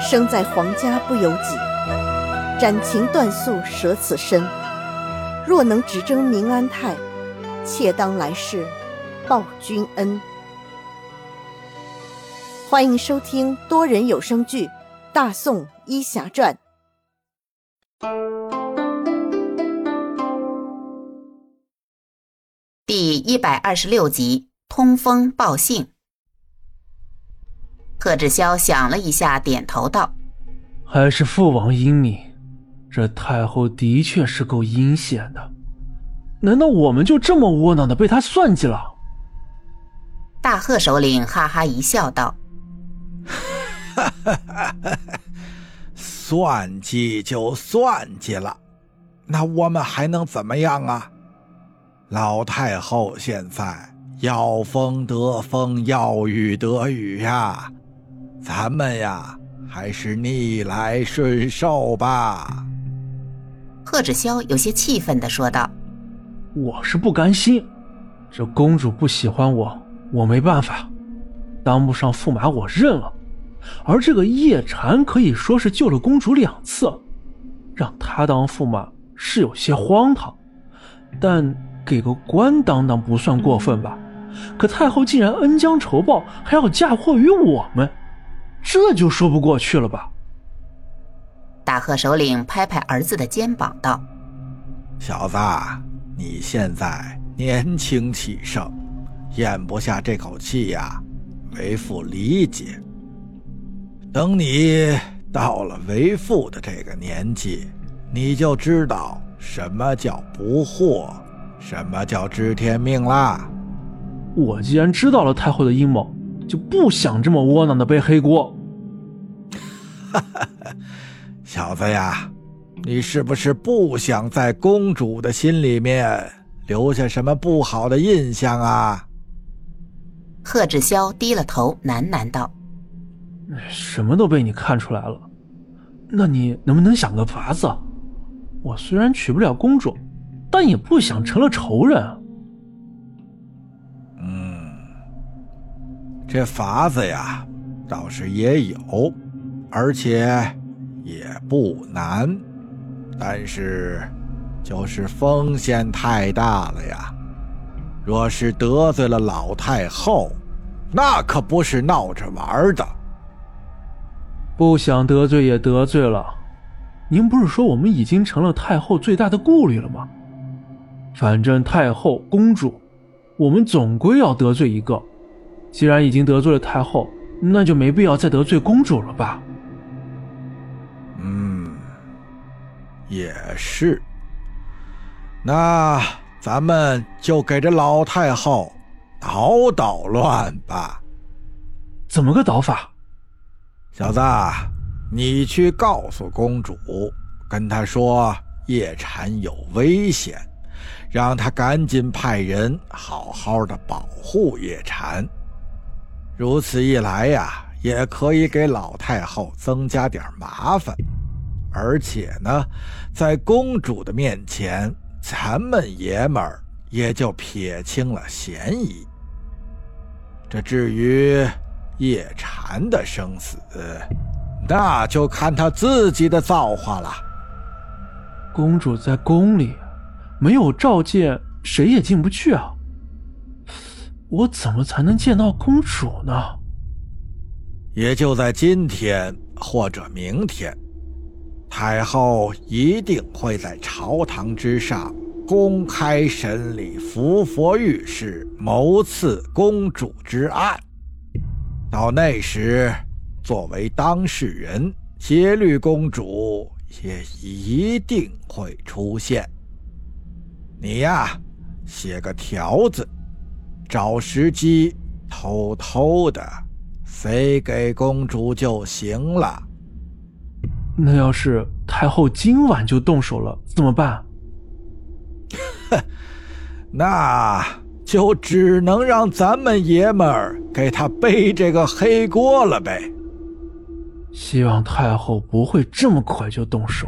生在皇家不由己，斩情断宿舍此身。若能只争明安泰，妾当来世报君恩。欢迎收听多人有声剧《大宋医侠传》第一百二十六集：通风报信。贺志霄想了一下，点头道：“还是父王英明，这太后的确是够阴险的。难道我们就这么窝囊的被他算计了？” 大贺首领哈哈一笑，道。哈哈哈！算计就算计了，那我们还能怎么样啊？老太后现在要风得风，要雨得雨呀，咱们呀还是逆来顺受吧。贺芷霄有些气愤的说道：“我是不甘心，这公主不喜欢我，我没办法，当不上驸马，我认了。”而这个叶禅可以说是救了公主两次，让他当驸马是有些荒唐，但给个官当当不算过分吧？可太后既然恩将仇报，还要嫁祸于我们，这就说不过去了吧？大贺首领拍拍儿子的肩膀道：“小子，你现在年轻气盛，咽不下这口气呀，为父理解。”等你到了为父的这个年纪，你就知道什么叫不惑，什么叫知天命啦。我既然知道了太后的阴谋，就不想这么窝囊的背黑锅。哈哈，小子呀，你是不是不想在公主的心里面留下什么不好的印象啊？贺志霄低了头，喃喃道。什么都被你看出来了，那你能不能想个法子？我虽然娶不了公主，但也不想成了仇人。嗯，这法子呀，倒是也有，而且也不难，但是就是风险太大了呀。若是得罪了老太后，那可不是闹着玩的。不想得罪也得罪了，您不是说我们已经成了太后最大的顾虑了吗？反正太后、公主，我们总归要得罪一个。既然已经得罪了太后，那就没必要再得罪公主了吧？也是。那咱们就给这老太后捣捣乱吧。怎么个捣法？小子，你去告诉公主，跟她说叶禅有危险，让她赶紧派人好好的保护叶禅。如此一来呀，也可以给老太后增加点麻烦，而且呢，在公主的面前，咱们爷们儿也就撇清了嫌疑。这至于……叶禅的生死，那就看他自己的造化了。公主在宫里，没有召见，谁也进不去啊。我怎么才能见到公主呢？也就在今天或者明天，太后一定会在朝堂之上公开审理伏佛御史谋刺公主之案。到那时，作为当事人，节律公主也一定会出现。你呀，写个条子，找时机偷偷的塞给公主就行了。那要是太后今晚就动手了，怎么办？哼，那……就只能让咱们爷们儿给他背这个黑锅了呗。希望太后不会这么快就动手。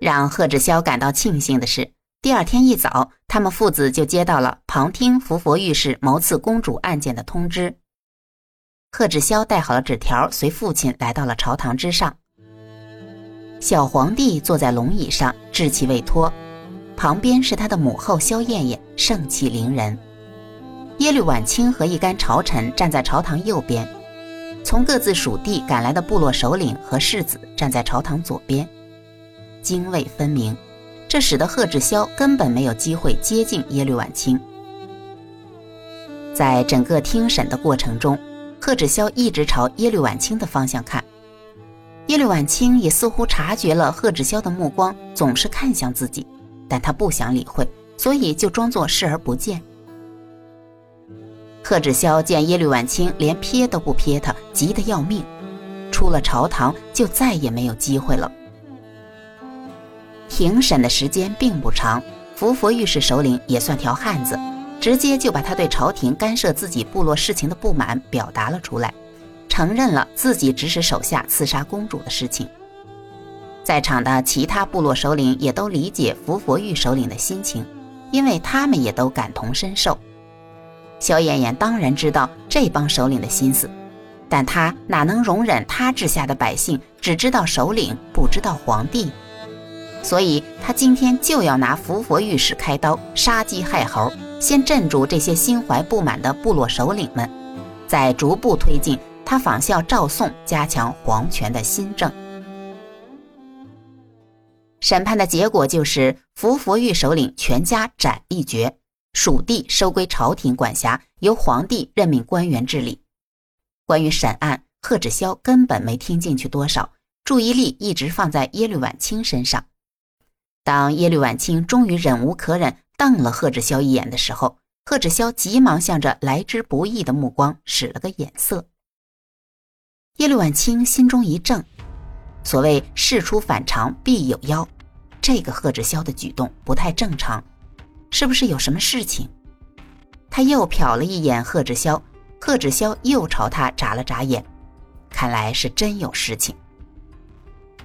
让贺志霄感到庆幸的是，第二天一早，他们父子就接到了旁听福佛御史谋刺公主案件的通知。贺志霄带好了纸条，随父亲来到了朝堂之上。小皇帝坐在龙椅上，稚气未脱，旁边是他的母后萧燕燕，盛气凌人。耶律婉清和一干朝臣站在朝堂右边，从各自属地赶来的部落首领和世子站在朝堂左边，泾渭分明。这使得贺志霄根本没有机会接近耶律婉清。在整个听审的过程中，贺志霄一直朝耶律婉清的方向看。耶律婉清也似乎察觉了贺志霄的目光总是看向自己，但他不想理会，所以就装作视而不见。贺志霄见耶律婉清连瞥都不瞥他，急得要命，出了朝堂就再也没有机会了。庭审的时间并不长，伏佛御史首领也算条汉子，直接就把他对朝廷干涉自己部落事情的不满表达了出来，承认了自己指使手下刺杀公主的事情。在场的其他部落首领也都理解伏佛玉首领的心情，因为他们也都感同身受。萧燕燕当然知道这帮首领的心思，但他哪能容忍他治下的百姓只知道首领不知道皇帝？所以他今天就要拿伏佛御史开刀，杀鸡害猴，先镇住这些心怀不满的部落首领们，再逐步推进他仿效赵宋，加强皇权的新政。审判的结果就是伏佛玉首领全家斩一决，属地收归朝廷管辖，由皇帝任命官员治理。关于审案，贺志霄根本没听进去多少，注意力一直放在耶律婉清身上。当耶律婉清终于忍无可忍，瞪了贺志霄一眼的时候，贺志霄急忙向着来之不易的目光使了个眼色。耶律婉清心中一怔，所谓事出反常必有妖，这个贺志霄的举动不太正常，是不是有什么事情？他又瞟了一眼贺志霄，贺志霄又朝他眨了眨眼，看来是真有事情。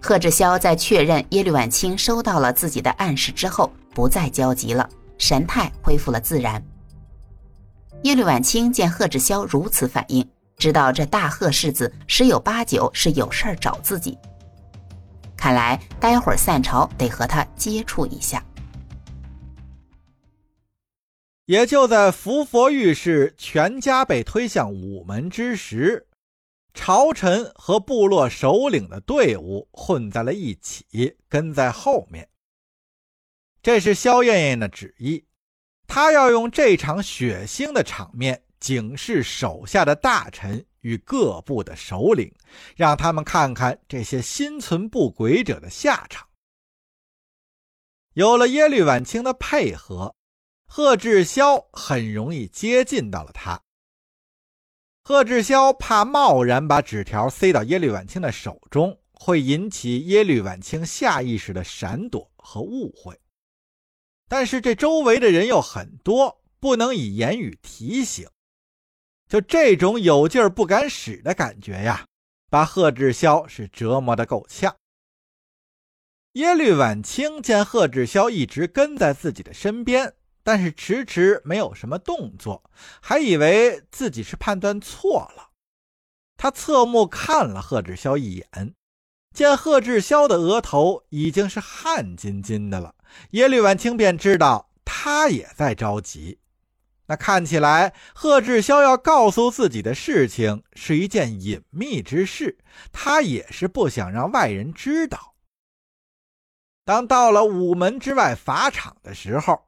贺志霄在确认耶律婉清收到了自己的暗示之后，不再焦急了，神态恢复了自然。耶律婉清见贺志霄如此反应，知道这大贺世子十有八九是有事儿找自己。看来待会儿散朝得和他接触一下。也就在伏佛御史全家被推向午门之时。朝臣和部落首领的队伍混在了一起，跟在后面。这是萧燕燕的旨意，她要用这场血腥的场面警示手下的大臣与各部的首领，让他们看看这些心存不轨者的下场。有了耶律婉清的配合，贺志霄很容易接近到了他。贺志霄怕贸然把纸条塞到耶律婉清的手中，会引起耶律婉清下意识的闪躲和误会。但是这周围的人又很多，不能以言语提醒。就这种有劲儿不敢使的感觉呀，把贺志霄是折磨得够呛。耶律婉清见贺志霄一直跟在自己的身边。但是迟迟没有什么动作，还以为自己是判断错了。他侧目看了贺志霄一眼，见贺志霄的额头已经是汗津津的了，耶律婉清便知道他也在着急。那看起来贺志霄要告诉自己的事情是一件隐秘之事，他也是不想让外人知道。当到了午门之外法场的时候。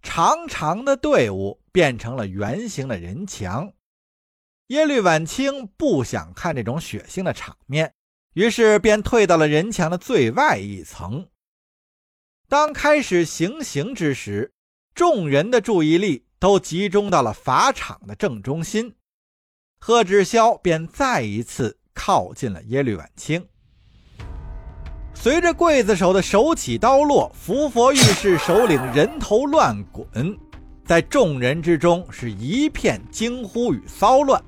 长长的队伍变成了圆形的人墙。耶律婉清不想看这种血腥的场面，于是便退到了人墙的最外一层。当开始行刑之时，众人的注意力都集中到了法场的正中心。贺志霄便再一次靠近了耶律婉清。随着刽子手的手起刀落，伏佛御史首领人头乱滚，在众人之中是一片惊呼与骚乱。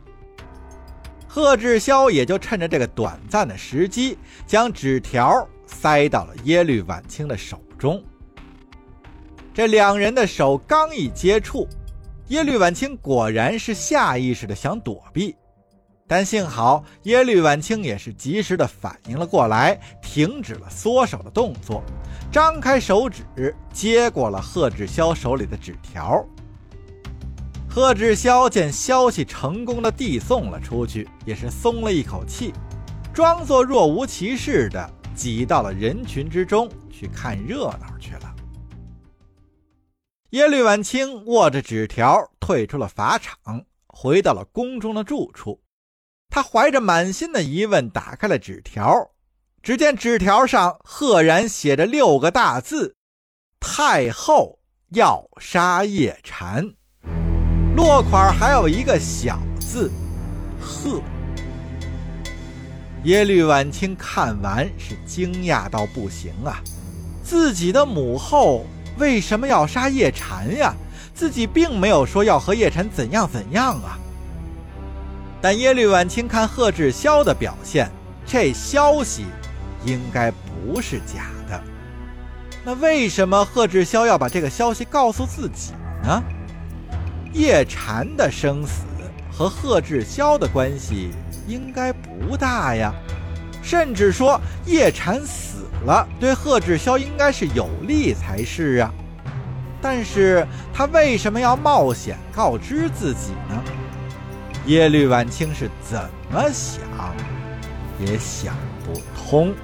贺志霄也就趁着这个短暂的时机，将纸条塞到了耶律婉清的手中。这两人的手刚一接触，耶律婉清果然是下意识的想躲避，但幸好耶律婉清也是及时的反应了过来，停止了缩手的动作，张开手指接过了贺志霄手里的纸条。贺志霄见消息成功的递送了出去，也是松了一口气，装作若无其事的挤到了人群之中去看热闹去了。耶律婉清握着纸条退出了法场，回到了宫中的住处。他怀着满心的疑问打开了纸条，只见纸条上赫然写着六个大字：“太后要杀叶禅。”落款还有一个小字“贺”。耶律婉清看完是惊讶到不行啊！自己的母后为什么要杀叶禅呀？自己并没有说要和叶禅怎样怎样啊！但耶律婉清看贺志霄的表现，这消息应该不是假的。那为什么贺志霄要把这个消息告诉自己呢？叶禅的生死和贺志霄的关系应该不大呀，甚至说叶禅死了对贺志霄应该是有利才是啊。但是他为什么要冒险告知自己呢？耶律婉清是怎么想也想不通。